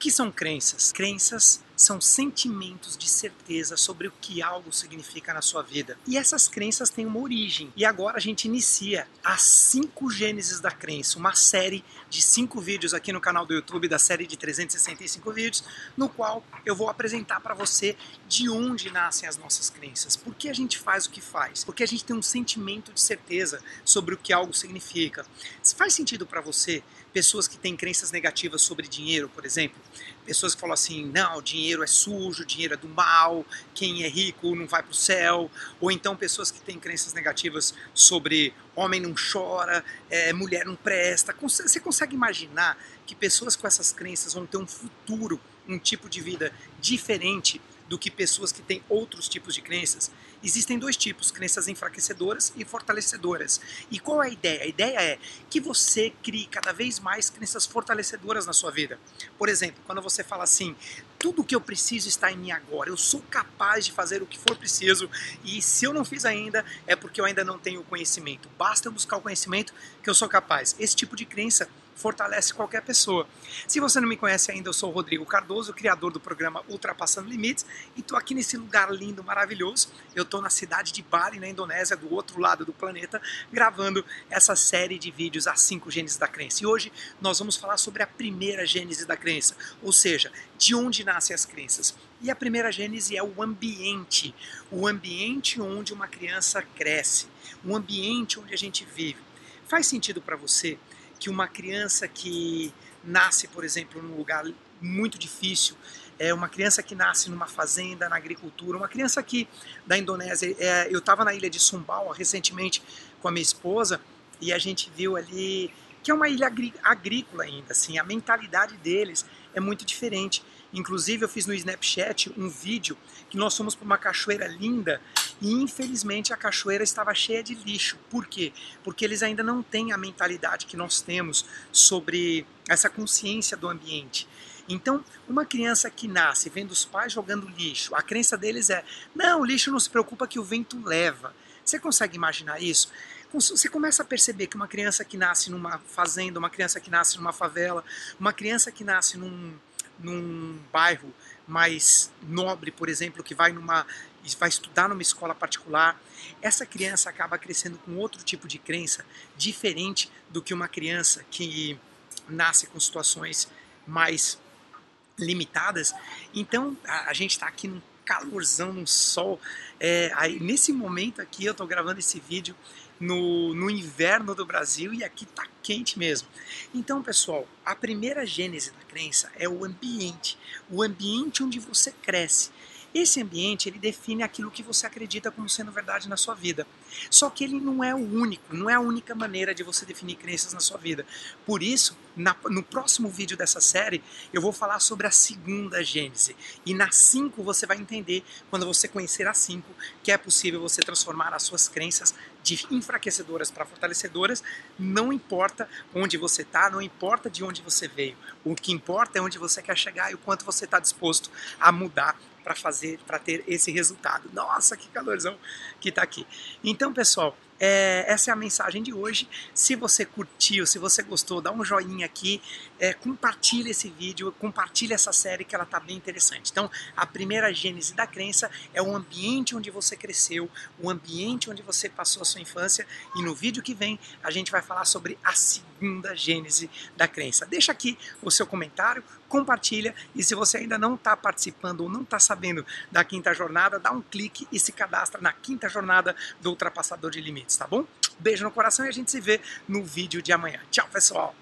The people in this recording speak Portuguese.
que são crenças? Crenças são sentimentos de certeza sobre o que algo significa na sua vida. E essas crenças têm uma origem. E agora a gente inicia as cinco gênesis da crença, uma série de cinco vídeos aqui no canal do YouTube, da série de 365 vídeos, no qual eu vou apresentar para você de onde nascem as nossas crenças. Por que a gente faz o que faz? Porque a gente tem um sentimento de certeza sobre o que algo significa. Se faz sentido para você pessoas que têm crenças negativas sobre dinheiro, por exemplo, pessoas que falam assim, não, dinheiro é sujo, dinheiro é do mal, quem é rico não vai para o céu, ou então pessoas que têm crenças negativas sobre homem não chora, é, mulher não presta. Você consegue imaginar que pessoas com essas crenças vão ter um futuro, um tipo de vida diferente do que pessoas que têm outros tipos de crenças. Existem dois tipos, crenças enfraquecedoras e fortalecedoras. E qual é a ideia? A ideia é que você crie cada vez mais crenças fortalecedoras na sua vida. Por exemplo, quando você fala assim, tudo o que eu preciso está em mim agora, eu sou capaz de fazer o que for preciso e se eu não fiz ainda é porque eu ainda não tenho conhecimento. Basta eu buscar o conhecimento que eu sou capaz. Esse tipo de crença fortalece qualquer pessoa. Se você não me conhece ainda, eu sou o Rodrigo Cardoso, criador do programa Ultrapassando Limites, e estou aqui nesse lugar lindo, maravilhoso. Eu estou na cidade de Bali, na Indonésia, do outro lado do planeta, gravando essa série de vídeos, As 5 Gênesis da Crença. E hoje nós vamos falar sobre a primeira gênese da crença, ou seja, de onde nascem as crenças. E a primeira gênese é o ambiente, o ambiente onde uma criança cresce, o ambiente onde a gente vive. Faz sentido para você que uma criança que nasce, por exemplo, num lugar muito difícil, é uma criança que nasce numa fazenda, na agricultura, uma criança aqui da Indonésia. É, eu estava na ilha de Sumbawa recentemente com a minha esposa e a gente viu ali que é uma ilha agrícola ainda, assim, a mentalidade deles é muito diferente. Inclusive eu fiz no Snapchat um vídeo que nós fomos para uma cachoeira linda e infelizmente a cachoeira estava cheia de lixo. Por quê? Porque eles ainda não têm a mentalidade que nós temos sobre essa consciência do ambiente. Então, uma criança que nasce vendo os pais jogando lixo, a crença deles é: não, o lixo não se preocupa que o vento leva. Você consegue imaginar isso? Você começa a perceber que uma criança que nasce numa fazenda, uma criança que nasce numa favela, uma criança que nasce num, num bairro mais nobre, por exemplo, que vai numa vai estudar numa escola particular, essa criança acaba crescendo com outro tipo de crença diferente do que uma criança que nasce com situações mais limitadas. Então a, a gente está aqui num calorzão, num sol. É, aí, nesse momento aqui eu estou gravando esse vídeo no, no inverno do Brasil e aqui tá quente mesmo. Então, pessoal, a primeira gênese da crença é o ambiente, o ambiente onde você cresce. Esse ambiente ele define aquilo que você acredita como sendo verdade na sua vida. Só que ele não é o único, não é a única maneira de você definir crenças na sua vida. Por isso, na, no próximo vídeo dessa série, eu vou falar sobre a segunda gênese. E na 5 você vai entender, quando você conhecer a 5, que é possível você transformar as suas crenças de enfraquecedoras para fortalecedoras, não importa onde você está, não importa de onde você veio. O que importa é onde você quer chegar e o quanto você está disposto a mudar para fazer, para ter esse resultado. Nossa, que calorzão que está aqui. Então, pessoal, é, essa é a mensagem de hoje. Se você curtiu, se você gostou, dá um joinha aqui, é, compartilha esse vídeo, compartilha essa série que ela tá bem interessante. Então, a primeira gênese da crença é o ambiente onde você cresceu, o ambiente onde você passou a sua infância. E no vídeo que vem a gente vai falar sobre a segunda gênese da crença. Deixa aqui o seu comentário, compartilha e se você ainda não está participando ou não está sabendo da quinta jornada, dá um clique e se cadastra na quinta jornada do Ultrapassador de Limites, tá bom? Beijo no coração e a gente se vê no vídeo de amanhã. Tchau, pessoal!